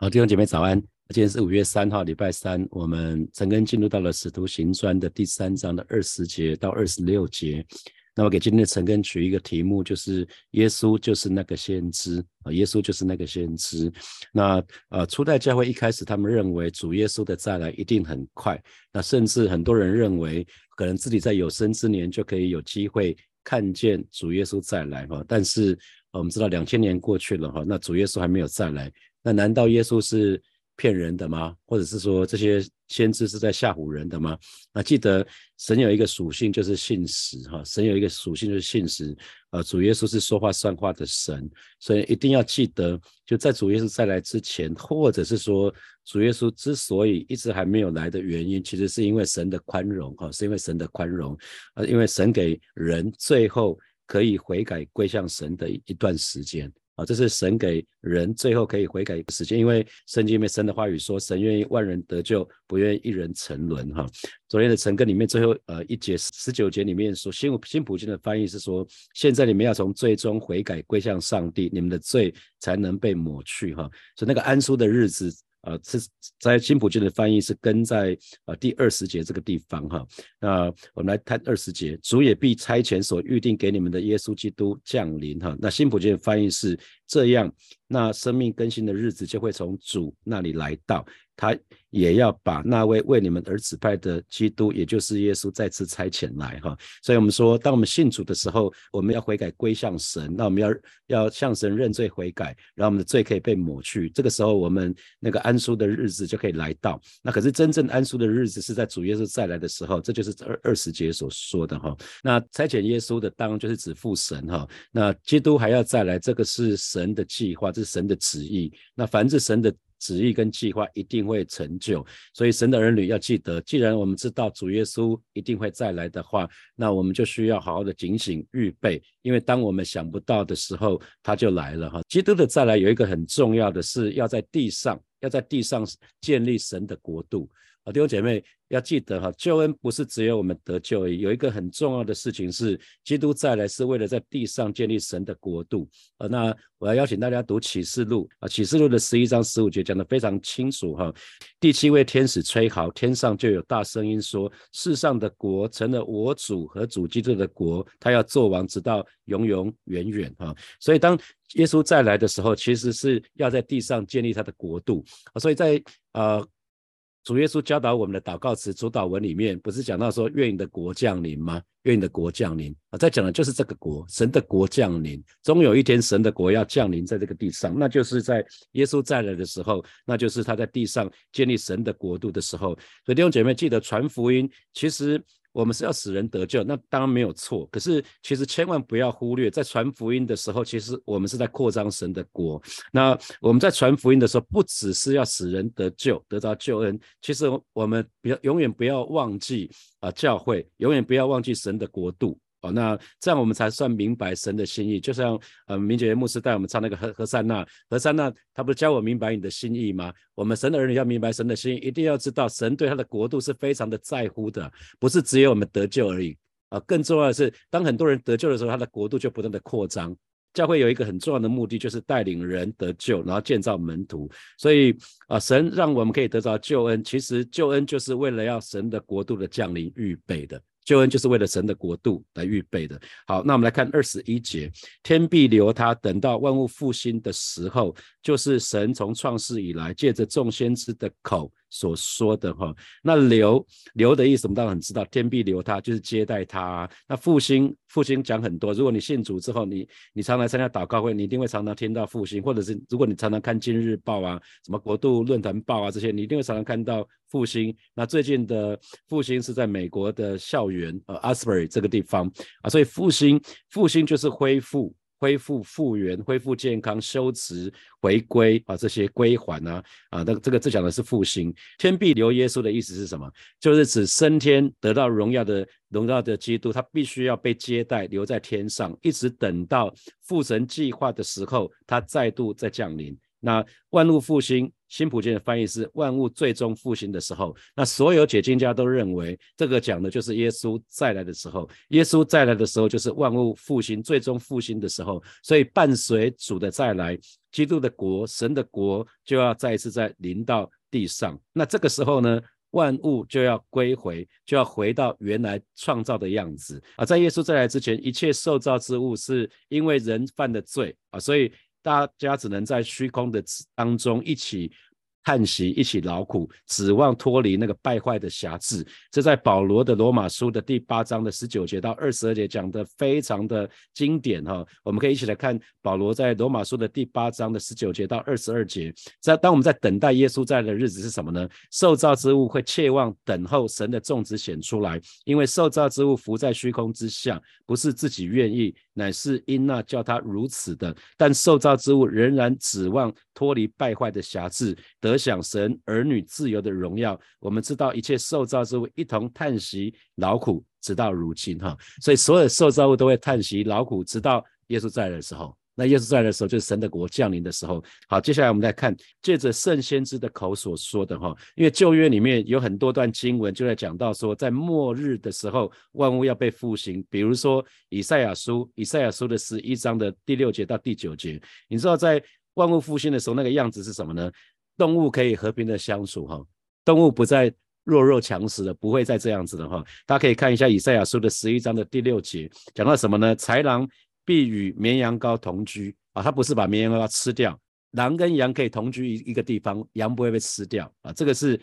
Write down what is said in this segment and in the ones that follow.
好，弟兄姐妹早安。今天是五月三号，礼拜三，我们陈根进入到了使徒行传的第三章的二十节到二十六节。那么给今天的陈根取一个题目，就是耶稣就是那个先知啊，耶稣就是那个先知。那呃，初代教会一开始他们认为主耶稣的再来一定很快，那甚至很多人认为可能自己在有生之年就可以有机会看见主耶稣再来哈。但是我们知道两千年过去了哈，那主耶稣还没有再来。那难道耶稣是骗人的吗？或者是说这些先知是在吓唬人的吗？那记得神有一个属性就是信实哈，神有一个属性就是信实。呃，主耶稣是说话算话的神，所以一定要记得，就在主耶稣再来之前，或者是说主耶稣之所以一直还没有来的原因，其实是因为神的宽容哈，是因为神的宽容，呃，因为神给人最后可以悔改归向神的一段时间。啊，这是神给人最后可以悔改的时间，因为圣经里面神的话语说，神愿意万人得救，不愿意一人沉沦。哈，昨天的晨更里面最后呃一节十九节里面说，新新普京的翻译是说，现在你们要从最终悔改归向上帝，你们的罪才能被抹去。哈，所以那个安舒的日子。呃，是在新普京的翻译是跟在呃第二十节这个地方哈。那我们来看二十节，主也必差遣所预定给你们的耶稣基督降临哈。那新普京的翻译是这样，那生命更新的日子就会从主那里来到。他也要把那位为你们而指派的基督，也就是耶稣再次差遣来哈。所以，我们说，当我们信主的时候，我们要悔改归向神，那我们要要向神认罪悔改，然后我们的罪可以被抹去。这个时候，我们那个安舒的日子就可以来到。那可是真正安舒的日子是在主耶稣再来的时候，这就是二二十节所说的哈。那差遣耶稣的当就是指父神哈。那基督还要再来，这个是神的计划，这是神的旨意。那凡是神的。旨意跟计划一定会成就，所以神的儿女要记得，既然我们知道主耶稣一定会再来的话，那我们就需要好好的警醒预备，因为当我们想不到的时候，他就来了哈。基督的再来有一个很重要的是要在地上，要在地上建立神的国度。弟兄姐妹要记得哈，救恩不是只有我们得救而已，有一个很重要的事情是，基督再来是为了在地上建立神的国度。呃，那我要邀请大家读启示录啊，启示录的十一章十五节讲得非常清楚哈。第七位天使吹号，天上就有大声音说：世上的国成了我主和主基督的国，他要做王，直到永永远远哈。所以当耶稣再来的时候，其实是要在地上建立他的国度啊。所以在呃。主耶稣教导我们的祷告词主导文里面，不是讲到说愿你的国降临吗？愿你的国降临啊！在讲的就是这个国，神的国降临，终有一天神的国要降临在这个地上，那就是在耶稣再来的时候，那就是他在地上建立神的国度的时候。所以弟兄姐妹记得传福音，其实。我们是要使人得救，那当然没有错。可是其实千万不要忽略，在传福音的时候，其实我们是在扩张神的国。那我们在传福音的时候，不只是要使人得救，得到救恩。其实我们不要永远不要忘记啊，教会永远不要忘记神的国度。哦，那这样我们才算明白神的心意。就像呃，明杰牧师带我们唱那个何何塞纳，何塞纳，他不是教我明白你的心意吗？我们神的儿女要明白神的心意，一定要知道神对他的国度是非常的在乎的，不是只有我们得救而已啊。更重要的是，当很多人得救的时候，他的国度就不断的扩张。教会有一个很重要的目的，就是带领人得救，然后建造门徒。所以啊，神让我们可以得到救恩，其实救恩就是为了要神的国度的降临预备的。救恩就是为了神的国度来预备的。好，那我们来看二十一节，天必留他，等到万物复兴的时候，就是神从创世以来借着众先知的口。所说的哈，那留留的意思，我们当然很知道，天必留他，就是接待他。那复兴复兴讲很多，如果你信主之后，你你常来参加祷告会，你一定会常常听到复兴，或者是如果你常常看今日报啊，什么国度论坛报啊这些，你一定会常常看到复兴。那最近的复兴是在美国的校园，呃，Asbury 这个地方啊，所以复兴复兴就是恢复。恢复复原、恢复健康、修持、回归啊，这些归还啊啊，那这个这讲的是复兴。天必留耶稣的意思是什么？就是指升天得到荣耀的荣耀的基督，他必须要被接待留在天上，一直等到父神计划的时候，他再度再降临。那万物复兴新普京的翻译是万物最终复兴的时候。那所有解经家都认为，这个讲的就是耶稣再来的时候。耶稣再来的时候，就是万物复兴、最终复兴的时候。所以伴随主的再来，基督的国、神的国就要再一次在临到地上。那这个时候呢？万物就要归回，就要回到原来创造的样子啊！在耶稣再来之前，一切受造之物是因为人犯的罪啊，所以大家只能在虚空的当中一起。叹息，一起劳苦，指望脱离那个败坏的辖制。这在保罗的罗马书的第八章的十九节到二十二节讲的非常的经典哈。我们可以一起来看保罗在罗马书的第八章的十九节到二十二节。在当我们在等待耶稣在的日子是什么呢？受造之物会切望等候神的种子显出来，因为受造之物浮在虚空之下，不是自己愿意，乃是因那叫他如此的。但受造之物仍然指望脱离败坏的瑕疵，得。享神儿女自由的荣耀，我们知道一切受造之物一同叹息劳苦，直到如今哈。所以所有受造物都会叹息劳苦，直到耶稣再来的时候。那耶稣在的时候，就是神的国降临的时候。好，接下来我们来看借着圣先知的口所说的哈，因为旧约里面有很多段经文就在讲到说，在末日的时候，万物要被复兴。比如说以赛亚书，以赛亚书的十一章的第六节到第九节，你知道在万物复兴的时候，那个样子是什么呢？动物可以和平的相处哈，动物不再弱肉强食的，不会再这样子的哈。大家可以看一下以赛亚书的十一章的第六节，讲到什么呢？豺狼必与绵羊羔同居啊，它不是把绵羊羔吃掉，狼跟羊可以同居一一个地方，羊不会被吃掉啊。这个是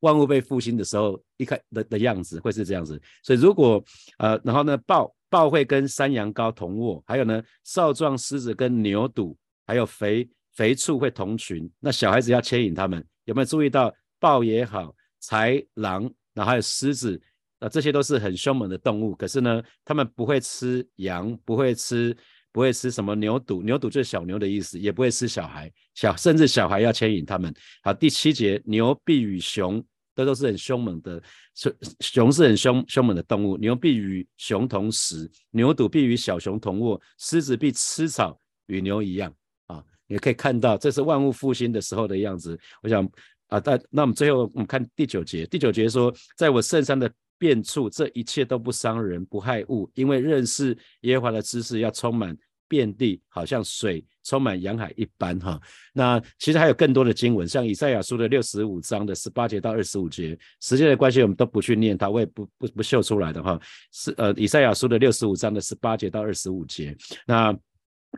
万物被复兴的时候一开的的样子，会是这样子。所以如果呃，然后呢，豹豹会跟山羊羔同卧，还有呢，少壮狮子跟牛犊，还有肥。肥畜会同群，那小孩子要牵引他们，有没有注意到豹也好，豺狼，然后还有狮子，这些都是很凶猛的动物。可是呢，他们不会吃羊，不会吃，不会吃什么牛肚，牛肚就是小牛的意思，也不会吃小孩，小甚至小孩要牵引他们。好，第七节，牛必与熊，这都是很凶猛的，熊熊是很凶凶猛的动物，牛必与熊同食，牛肚必与小熊同卧，狮子必吃草，与牛一样啊。也可以看到，这是万物复兴的时候的样子。我想啊，但那我们最后我们看第九节，第九节说，在我圣山的变处，这一切都不伤人，不害物，因为认识耶和华的知识要充满遍地，好像水充满洋海一般。哈，那其实还有更多的经文，像以赛亚书的六十五章的十八节到二十五节，时间的关系我们都不去念它，我也不不不秀出来的哈。是呃，以赛亚书的六十五章的十八节到二十五节，那。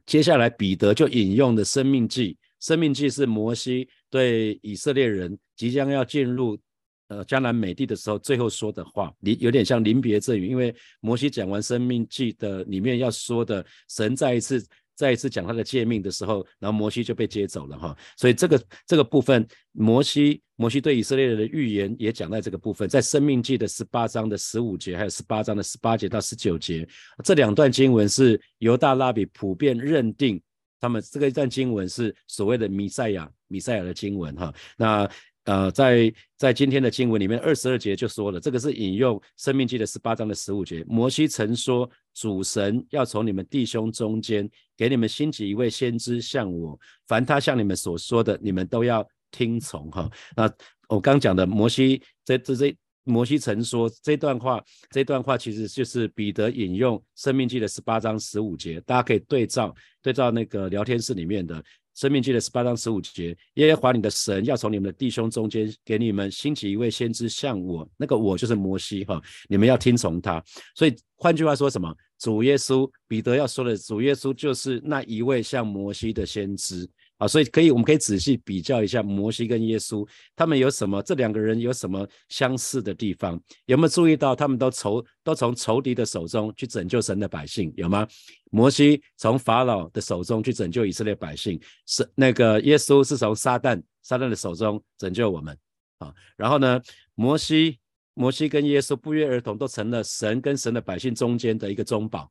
接下来，彼得就引用的《生命记》，《生命记》是摩西对以色列人即将要进入呃迦南美地的时候最后说的话，离有点像临别赠语。因为摩西讲完《生命记》的里面要说的，神再一次再一次讲他的诫命的时候，然后摩西就被接走了哈。所以这个这个部分，摩西摩西对以色列人的预言也讲在这个部分，在《生命记》的十八章的十五节，还有十八章的十八节到十九节，这两段经文是犹大拉比普遍认定，他们这个一段经文是所谓的弥赛亚弥赛亚的经文哈。那呃，在在今天的经文里面，二十二节就说了，这个是引用《生命记》的十八章的十五节，摩西曾说，主神要从你们弟兄中间给你们兴起一位先知像我，凡他向你们所说的，你们都要。听从哈，那我刚讲的摩西这这这摩西曾说这段话，这段话其实就是彼得引用生命记的十八章十五节，大家可以对照对照那个聊天室里面的生命记的十八章十五节，耶和华你的神要从你们的弟兄中间给你们兴起一位先知像我，那个我就是摩西哈，你们要听从他。所以换句话说什么？主耶稣彼得要说的主耶稣就是那一位像摩西的先知。啊，所以可以，我们可以仔细比较一下摩西跟耶稣，他们有什么？这两个人有什么相似的地方？有没有注意到，他们都仇都从仇敌的手中去拯救神的百姓，有吗？摩西从法老的手中去拯救以色列百姓，是那个耶稣是从撒旦撒旦的手中拯救我们。啊，然后呢，摩西摩西跟耶稣不约而同都成了神跟神的百姓中间的一个中保，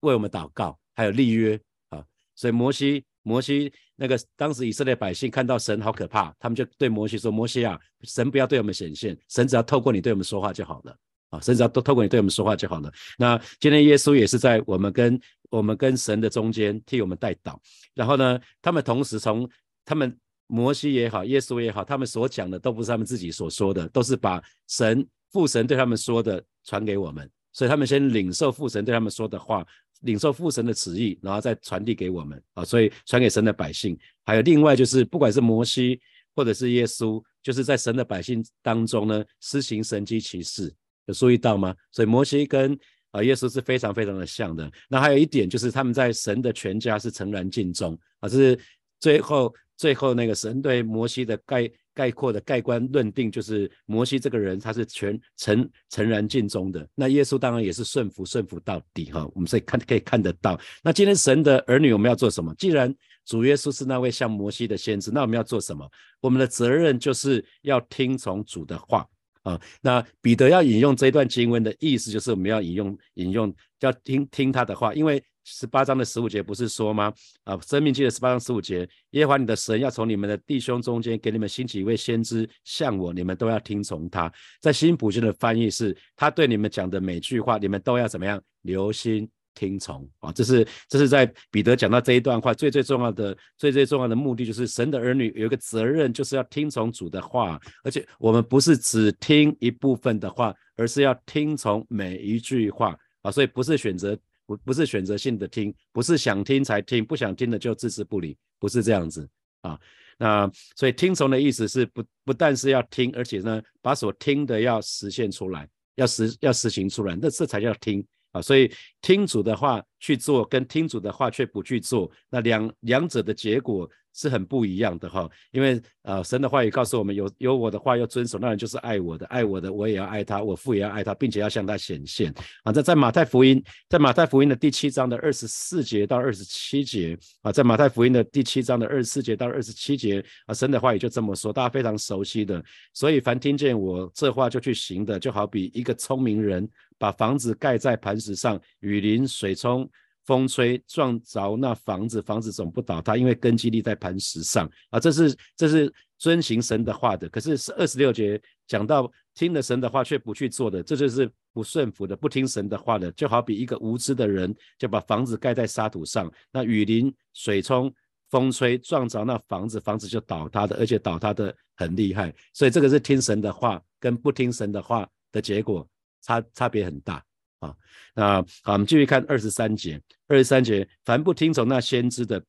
为我们祷告，还有立约。啊，所以摩西。摩西那个当时以色列百姓看到神好可怕，他们就对摩西说：“摩西啊，神不要对我们显现，神只要透过你对我们说话就好了啊，神只要都透过你对我们说话就好了。”那今天耶稣也是在我们跟我们跟神的中间替我们代祷。然后呢，他们同时从他们摩西也好，耶稣也好，他们所讲的都不是他们自己所说的，都是把神父神对他们说的传给我们，所以他们先领受父神对他们说的话，领受父神的旨意，然后再传递给我们啊，所以传给神的百姓。还有另外就是，不管是摩西或者是耶稣，就是在神的百姓当中呢，施行神迹奇事，有注意到吗？所以摩西跟啊耶稣是非常非常的像的。那还有一点就是，他们在神的全家是诚然尽忠啊，是最后。最后那个神对摩西的概概括的盖棺论定，就是摩西这个人他是全诚诚然尽忠的。那耶稣当然也是顺服顺服到底哈。我们所以看可以看得到。那今天神的儿女我们要做什么？既然主耶稣是那位像摩西的先知，那我们要做什么？我们的责任就是要听从主的话啊。那彼得要引用这段经文的意思，就是我们要引用引用要听听他的话，因为。十八章的十五节不是说吗？啊，生命记的十八章十五节，耶和华你的神要从你们的弟兄中间给你们兴起一位先知，像我，你们都要听从他。在新普京的翻译是，他对你们讲的每句话，你们都要怎么样留心听从啊？这是这是在彼得讲到这一段话最最重要的最最重要的目的，就是神的儿女有一个责任，就是要听从主的话，而且我们不是只听一部分的话，而是要听从每一句话啊，所以不是选择。不不是选择性的听，不是想听才听，不想听的就置之不理，不是这样子啊。那所以听从的意思是不不但是要听，而且呢，把所听的要实现出来，要实要实行出来，那这才叫听啊。所以听主的话去做，跟听主的话却不去做，那两两者的结果。是很不一样的哈，因为呃，神的话语告诉我们，有有我的话要遵守，那人就是爱我的，爱我的，我也要爱他，我父也要爱他，并且要向他显现。啊，在在马太福音，在马太福音的第七章的二十四节到二十七节啊，在马太福音的第七章的二十四节到二十七节啊，神的话语就这么说，大家非常熟悉的。所以凡听见我这话就去行的，就好比一个聪明人把房子盖在磐石上，雨淋水冲。风吹撞着那房子，房子总不倒塌，因为根基立在磐石上啊！这是这是遵行神的话的。可是是二十六节讲到听了神的话却不去做的，这就是不顺服的，不听神的话的。就好比一个无知的人，就把房子盖在沙土上，那雨淋、水冲、风吹撞着那房子，房子就倒塌的，而且倒塌的很厉害。所以这个是听神的话跟不听神的话的结果差差别很大。啊，那好，我们继续看二十三节。二十三节，凡不听从那先知的，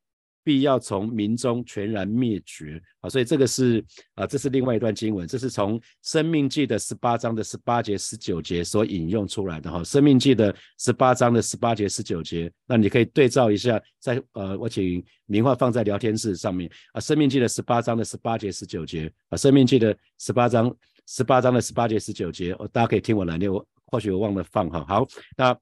必要从民中全然灭绝。啊，所以这个是啊，这是另外一段经文，这是从生命记的十八章的十八节、十九节所引用出来的哈。生命记的十八章的十八节、十九节，那你可以对照一下，在呃，我请名画放在聊天室上面啊。生命记的十八章的十八节、十九节啊，生命记的十八章十八章的十八节、十九节，哦，大家可以听我来念我。或许我忘了放哈，好，那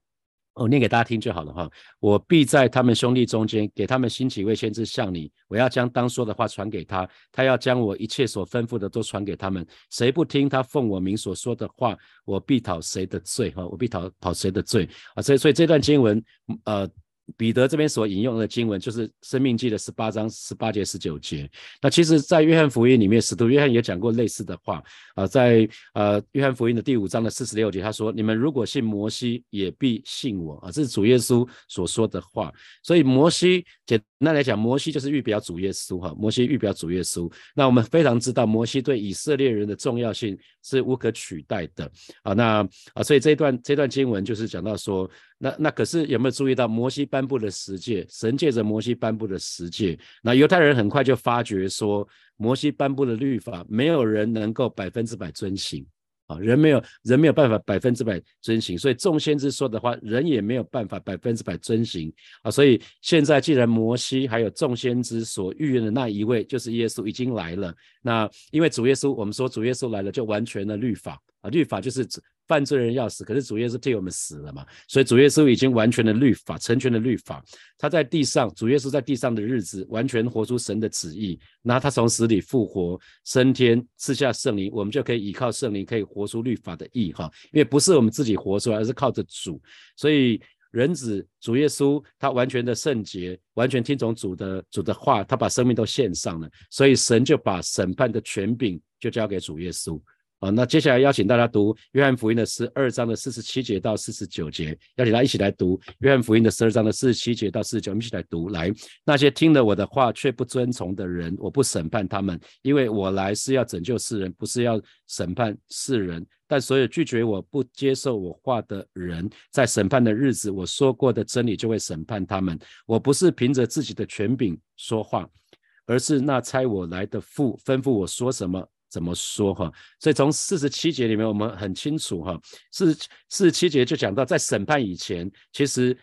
我念给大家听就好了哈。我必在他们兄弟中间，给他们兴起一位先知向你，我要将当说的话传给他，他要将我一切所吩咐的都传给他们。谁不听他奉我名所说的话，我必讨谁的罪哈，我必讨讨谁的罪啊。所以，所以这段经文，呃。彼得这边所引用的经文就是《生命记》的十八章十八节十九节。那其实，在约翰福音里面，使徒约翰也讲过类似的话啊，在呃约翰福音的第五章的四十六节，他说：“你们如果信摩西，也必信我啊。”这是主耶稣所说的话。所以摩西简那来讲，摩西就是预表主耶稣哈。摩西预表主耶稣。那我们非常知道，摩西对以色列人的重要性是无可取代的啊。那啊，所以这一段这段经文就是讲到说。那那可是有没有注意到摩西颁布的十诫？神借着摩西颁布的十诫，那犹太人很快就发觉说，摩西颁布的律法，没有人能够百分之百遵行啊，人没有人没有办法百分之百遵行，所以众先知说的话，人也没有办法百分之百遵行啊。所以现在既然摩西还有众先知所预言的那一位，就是耶稣已经来了，那因为主耶稣，我们说主耶稣来了就完全的律法啊，律法就是。犯罪人要死，可是主耶稣替我们死了嘛？所以主耶稣已经完全的律法，成全的律法。他在地上，主耶稣在地上的日子，完全活出神的旨意。然后他从死里复活，升天，赐下圣灵，我们就可以依靠圣灵，可以活出律法的意哈。因为不是我们自己活出来，而是靠着主。所以人子主耶稣，他完全的圣洁，完全听从主的主的话，他把生命都献上了。所以神就把审判的权柄就交给主耶稣。啊，那接下来邀请大家读约翰福音的十二章的四十七节到四十九节，邀请大家一起来读约翰福音的十二章的四十七节到四十九，我们一起来读。来，那些听了我的话却不遵从的人，我不审判他们，因为我来是要拯救世人，不是要审判世人。但所有拒绝我不接受我话的人，在审判的日子，我说过的真理就会审判他们。我不是凭着自己的权柄说话，而是那差我来的父吩咐我说什么。怎么说哈？所以从四十七节里面，我们很清楚哈，四四十七节就讲到，在审判以前，其实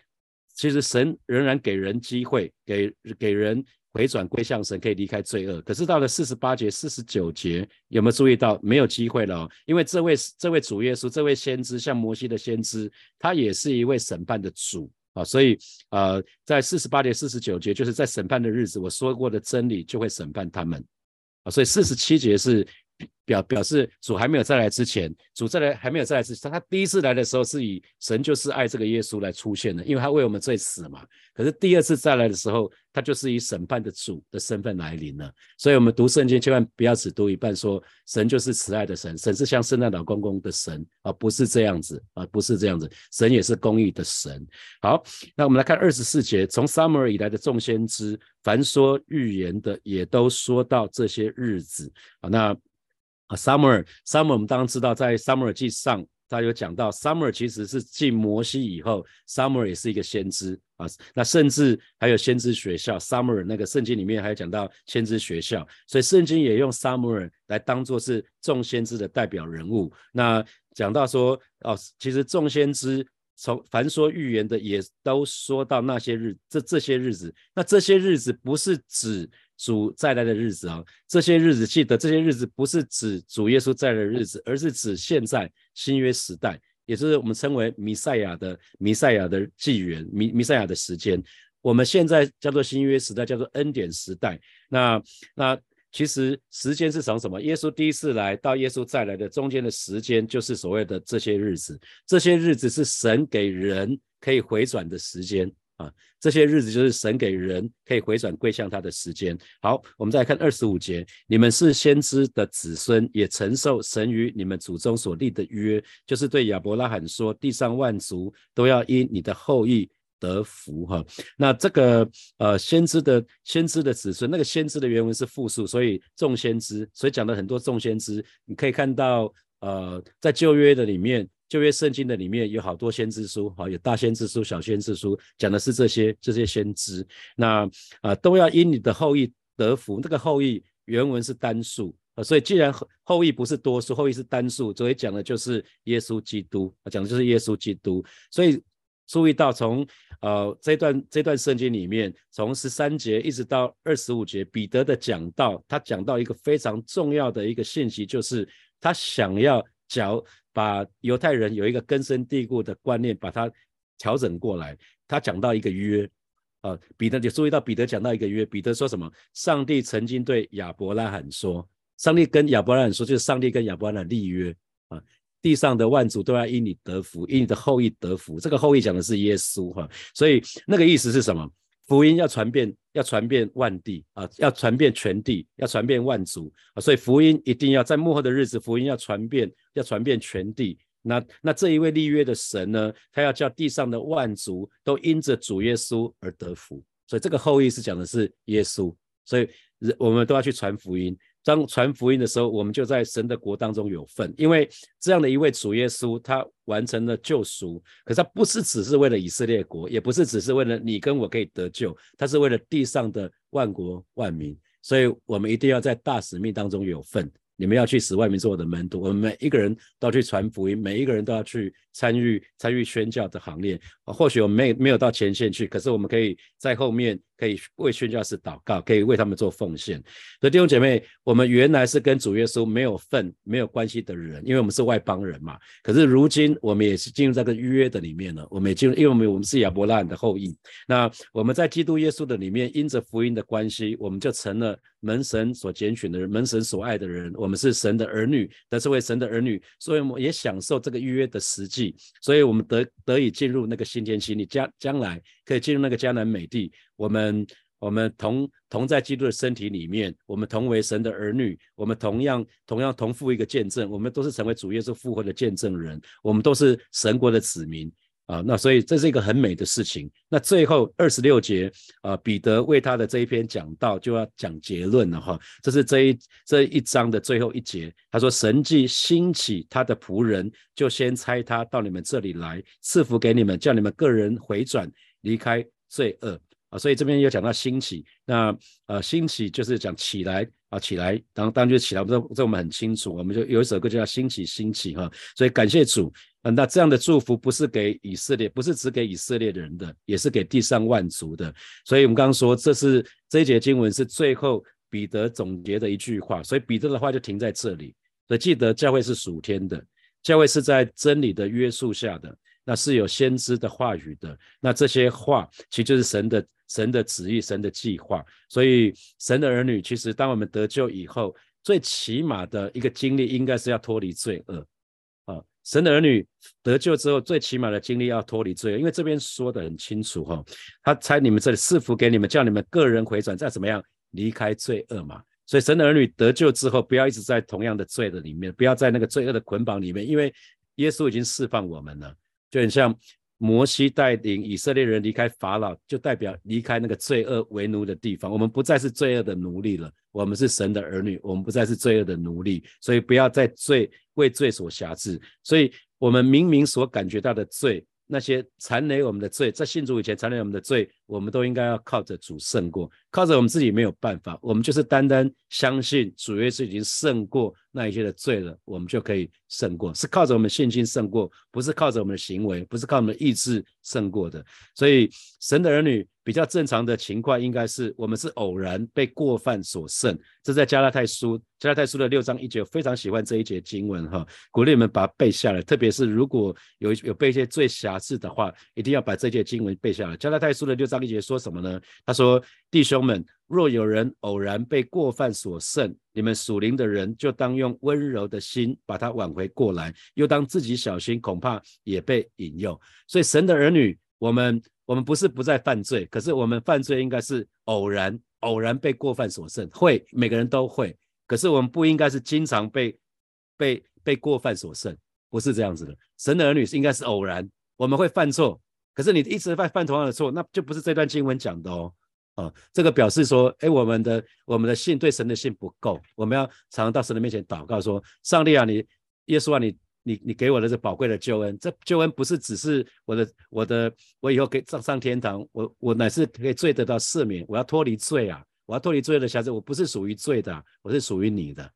其实神仍然给人机会，给给人回转归向神，可以离开罪恶。可是到了四十八节、四十九节，有没有注意到没有机会了？因为这位这位主耶稣，这位先知，像摩西的先知，他也是一位审判的主啊。所以呃，在四十八节、四十九节，就是在审判的日子，我说过的真理就会审判他们。所以四十七节是。表表示主还没有再来之前，主再来还没有再来之前，他第一次来的时候是以神就是爱这个耶稣来出现的，因为他为我们罪死嘛。可是第二次再来的时候，他就是以审判的主的身份来临了。所以，我们读圣经千万不要只读一半，说神就是慈爱的神，神是像圣诞老公公的神啊，不是这样子啊，不是这样子，神也是公义的神。好，那我们来看二十四节，从撒母耳以来的众先知，凡说预言的，也都说到这些日子啊，那。啊，Summer，Summer，我们当然知道，在 Summer 记上，他有讲到，Summer 其实是继摩西以后，Summer 也是一个先知啊。那甚至还有先知学校，Summer 那个圣经里面还有讲到先知学校，所以圣经也用 Summer 来当做是众先知的代表人物。那讲到说，哦，其实众先知从凡说预言的，也都说到那些日，这这些日子，那这些日子不是指。主再来的日子啊，这些日子记得，这些日子不是指主耶稣再来的日子，而是指现在新约时代，也就是我们称为弥赛亚的弥赛亚的纪元，弥弥赛亚的时间。我们现在叫做新约时代，叫做恩典时代。那那其实时间是从什么？耶稣第一次来到耶稣再来的中间的时间，就是所谓的这些日子。这些日子是神给人可以回转的时间。啊，这些日子就是神给人可以回转归向他的时间。好，我们再来看二十五节，你们是先知的子孙，也承受神与你们祖宗所立的约，就是对亚伯拉罕说，地上万族都要因你的后裔得福。哈，那这个呃，先知的先知的子孙，那个先知的原文是复数，所以众先知，所以讲了很多众先知。你可以看到，呃，在旧约的里面。旧约圣经的里面有好多先知书，好有大先知书、小先知书，讲的是这些这些先知。那啊都要因你的后裔得福。那个后裔原文是单数，所以既然后裔不是多数，后裔是单数，所以讲的就是耶稣基督啊，讲的就是耶稣基督。所以注意到从呃这段这段圣经里面，从十三节一直到二十五节，彼得的讲道，他讲到一个非常重要的一个信息，就是他想要讲。把犹太人有一个根深蒂固的观念，把它调整过来。他讲到一个约，啊，彼得你注意到彼得讲到一个约。彼得说什么？上帝曾经对亚伯拉罕说，上帝跟亚伯拉罕说，就是上帝跟亚伯拉罕立约啊，地上的万族都要因你得福，因你的后裔得福。这个后裔讲的是耶稣哈，所以那个意思是什么？福音要传遍，要传遍万地啊，要传遍全地，要传遍万族啊，所以福音一定要在幕后的日子，福音要传遍，要传遍全地。那那这一位立约的神呢，他要叫地上的万族都因着主耶稣而得福。所以这个后裔是讲的是耶稣，所以我们都要去传福音。当传福音的时候，我们就在神的国当中有份，因为这样的一位主耶稣，他完成了救赎。可是他不是只是为了以色列国，也不是只是为了你跟我可以得救，他是为了地上的万国万民。所以我们一定要在大使命当中有份。你们要去使外面做我的门徒，我们每一个人都要去传福音，每一个人都要去参与参与宣教的行列。或许我们没没有到前线去，可是我们可以在后面。可以为宣教士祷告，可以为他们做奉献。所以弟兄姐妹，我们原来是跟主耶稣没有份、没有关系的人，因为我们是外邦人嘛。可是如今我们也是进入这个约的里面了。我们也进入，因为我们我们是亚伯拉罕的后裔。那我们在基督耶稣的里面，因着福音的关系，我们就成了门神所拣选的人，门神所爱的人。我们是神的儿女，但是为神的儿女，所以我们也享受这个约的实际。所以我们得得以进入那个新天新地，将将来可以进入那个迦南美地。我们我们同同在基督的身体里面，我们同为神的儿女，我们同样同样同负一个见证，我们都是成为主耶稣复活的见证人，我们都是神国的子民。啊，那所以这是一个很美的事情。那最后二十六节啊，彼得为他的这一篇讲道就要讲结论了哈。这是这一这一章的最后一节，他说：“神既兴起他的仆人，就先差他到你们这里来，赐福给你们，叫你们个人回转，离开罪恶。”啊，所以这边又讲到兴起，那呃兴起就是讲起来啊，起来，当当就起来，这这我们很清楚，我们就有一首歌叫兴起兴起哈。所以感谢主。那这样的祝福不是给以色列，不是只给以色列人的，也是给地上万族的。所以，我们刚刚说，这是这一节经文是最后彼得总结的一句话。所以，彼得的话就停在这里。所以，记得教会是属天的，教会是在真理的约束下的，那是有先知的话语的。那这些话其实就是神的神的旨意，神的计划。所以，神的儿女其实当我们得救以后，最起码的一个经历，应该是要脱离罪恶。神的儿女得救之后，最起码的经历要脱离罪恶，因为这边说的很清楚哈，他猜你们这里赐福给你们，叫你们个人回转，再怎么样离开罪恶嘛。所以神的儿女得救之后，不要一直在同样的罪的里面，不要在那个罪恶的捆绑里面，因为耶稣已经释放我们了，就很像。摩西带领以色列人离开法老，就代表离开那个罪恶为奴的地方。我们不再是罪恶的奴隶了，我们是神的儿女。我们不再是罪恶的奴隶，所以不要再罪为罪所辖制。所以，我们明明所感觉到的罪。那些残累我们的罪，在信主以前残累我们的罪，我们都应该要靠着主胜过，靠着我们自己没有办法，我们就是单单相信主耶稣已经胜过那一些的罪了，我们就可以胜过，是靠着我们信心胜过，不是靠着我们的行为，不是靠我们的意志胜过的。所以神的儿女。比较正常的情况应该是我们是偶然被过犯所胜，这在加拉太书加拉太书的六章一节，非常喜欢这一节经文哈，鼓励你们把它背下来。特别是如果有有背一些最瑕疵的话，一定要把这节经文背下来。加拉太书的六章一节说什么呢？他说：“弟兄们，若有人偶然被过犯所胜，你们属灵的人就当用温柔的心把他挽回过来，又当自己小心，恐怕也被引诱。所以神的儿女，我们。”我们不是不再犯罪，可是我们犯罪应该是偶然，偶然被过犯所胜，会每个人都会。可是我们不应该是经常被被被过犯所胜，不是这样子的。神的儿女是应该是偶然，我们会犯错，可是你一直犯犯同样的错，那就不是这段经文讲的哦。啊，这个表示说，哎，我们的我们的信对神的信不够，我们要常常到神的面前祷告，说，上帝啊，你耶稣啊，你。你你给我的这宝贵的救恩，这救恩不是只是我的我的我以后可以上上天堂，我我乃是可以罪得到赦免，我要脱离罪啊，我要脱离罪的辖制，我不是属于罪的，我是属于你的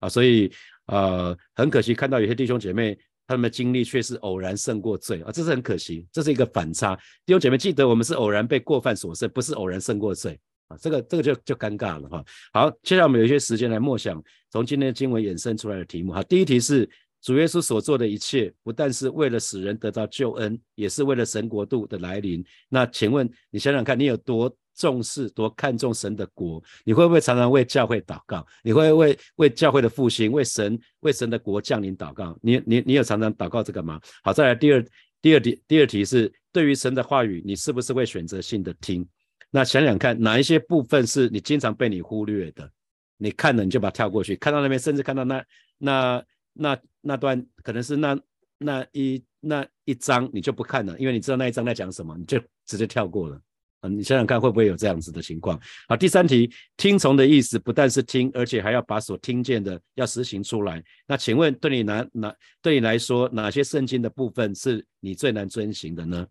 啊，所以呃很可惜看到有些弟兄姐妹他们的经历却是偶然胜过罪啊，这是很可惜，这是一个反差。弟兄姐妹记得我们是偶然被过犯所胜，不是偶然胜过罪啊，这个这个就就尴尬了哈。好，接下来我们有一些时间来默想从今天的经文衍生出来的题目哈，第一题是。主耶稣所做的一切，不但是为了使人得到救恩，也是为了神国度的来临。那请问你想想看，你有多重视、多看重神的国？你会不会常常为教会祷告？你会为为教会的复兴、为神、为神的国降临祷告？你、你、你有常常祷告这个吗？好，再来第二、第二题，第二题是对于神的话语，你是不是会选择性的听？那想想看，哪一些部分是你经常被你忽略的？你看了你就把它跳过去，看到那边，甚至看到那那。那那段可能是那那一那一章你就不看了，因为你知道那一章在讲什么，你就直接跳过了。啊，你想想看会不会有这样子的情况？好，第三题，听从的意思不但是听，而且还要把所听见的要实行出来。那请问对你哪哪对你来说，哪些圣经的部分是你最难遵行的呢？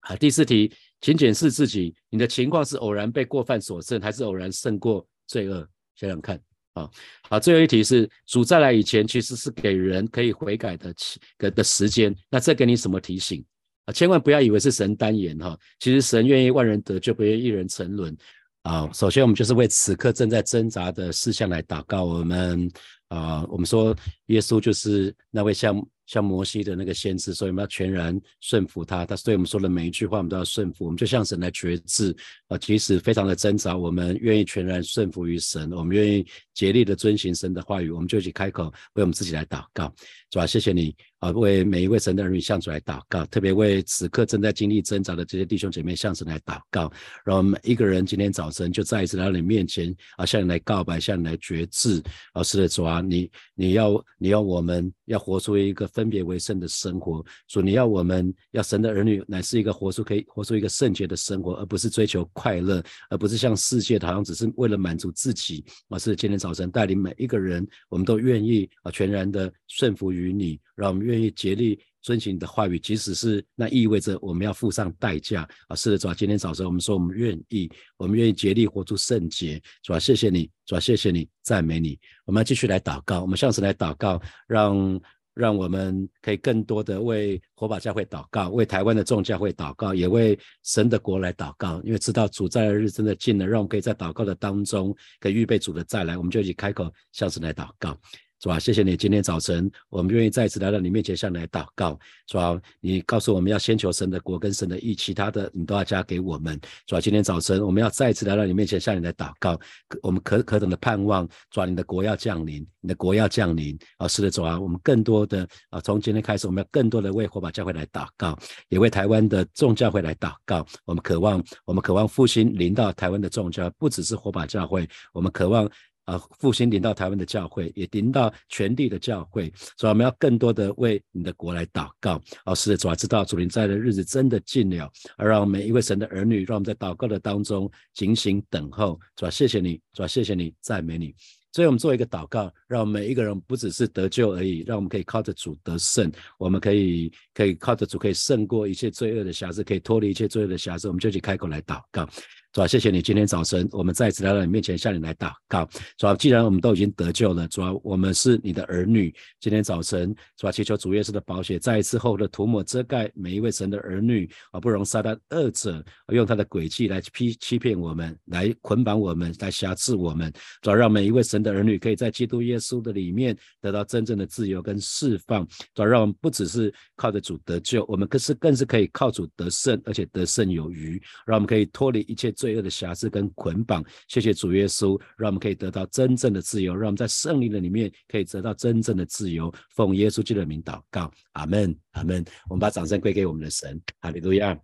好，第四题，请检视自己，你的情况是偶然被过犯所胜，还是偶然胜过罪恶？想想看。啊，好，最后一题是主再来以前，其实是给人可以悔改的期的的时间。那这给你什么提醒啊？千万不要以为是神单言哈，其实神愿意万人得救，不愿意一人沉沦啊。首先，我们就是为此刻正在挣扎的事项来祷告。我们啊，我们说耶稣就是那位像。像摩西的那个先知，所以我们要全然顺服他。他对我们说的每一句话，我们都要顺服。我们就像神来决志啊，即使非常的挣扎，我们愿意全然顺服于神，我们愿意竭力的遵行神的话语。我们就一起开口为我们自己来祷告，是吧？谢谢你啊，为每一位神的儿女向主来祷告，特别为此刻正在经历挣扎的这些弟兄姐妹向神来祷告。让我们每一个人今天早晨就再一次来到你面前啊，向你来告白，向你来决志。啊，是的，主啊，你你要你要我们要活出一个分别为圣的生活。主，你要我们要神的儿女乃是一个活出可以活出一个圣洁的生活，而不是追求快乐，而不是像世界好像只是为了满足自己。而是今天早晨带领每一个人，我们都愿意啊，全然的顺服于你，让我们愿意竭力遵循你的话语，即使是那意味着我们要付上代价啊。是的，主啊，今天早晨我们说我们愿意，我们愿意竭力活出圣洁。主啊，谢谢你，主啊，谢谢你，赞美你。我们要继续来祷告，我们向神来祷告，让。让我们可以更多的为火把教会祷告，为台湾的众教会祷告，也为神的国来祷告。因为知道主在的日真的近了，让我们可以在祷告的当中，可以预备主的再来。我们就一起开口向神来祷告。是吧？谢谢你，今天早晨我们愿意再次来到你面前，向你来祷告。是吧？你告诉我们要先求神的国跟神的义，其他的你都要加给我们。是吧？今天早晨我们要再次来到你面前，向你来祷告。我们可可等的盼望，抓，你的国要降临，你的国要降临。啊，是的，主啊，我们更多的啊，从今天开始，我们要更多的为火把教会来祷告，也为台湾的众教会来祷告。我们渴望，我们渴望复兴临到台湾的众教，不只是火把教会，我们渴望。啊，复兴临到台湾的教会，也临到全地的教会，所以我们要更多的为你的国来祷告。哦，是的，主啊，知道主临在的日子真的近了，而让每一位神的儿女，让我们在祷告的当中警醒等候。主啊，谢谢你，主啊，谢谢你，赞美你。所以，我们做一个祷告，让每一个人不只是得救而已，让我们可以靠着主得胜，我们可以可以靠着主可以胜过一切罪恶的瑕疵，可以脱离一切罪恶的瑕疵，我们就去开口来祷告。主啊，谢谢你今天早晨，我们再一次来到你面前，向你来祷告。主啊，既然我们都已经得救了，主啊，我们是你的儿女。今天早晨，主啊，祈求主耶稣的宝血再一次厚的涂抹遮盖每一位神的儿女，啊，不容撒旦恶者用他的诡计来欺欺骗我们，来捆绑我们，来辖制我们。主啊，让每一位神的儿女可以在基督耶稣的里面得到真正的自由跟释放。主啊，让我们不只是靠着主得救，我们更是更是可以靠主得胜，而且得胜有余，让我们可以脱离一切。罪恶的瑕疵跟捆绑，谢谢主耶稣，让我们可以得到真正的自由，让我们在胜利的里面可以得到真正的自由。奉耶稣基督的名祷告，阿门，阿门。我们把掌声归给我们的神，哈利路亚。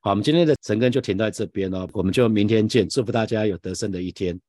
好，我们今天的晨更就停在这边哦，我们就明天见，祝福大家有得胜的一天。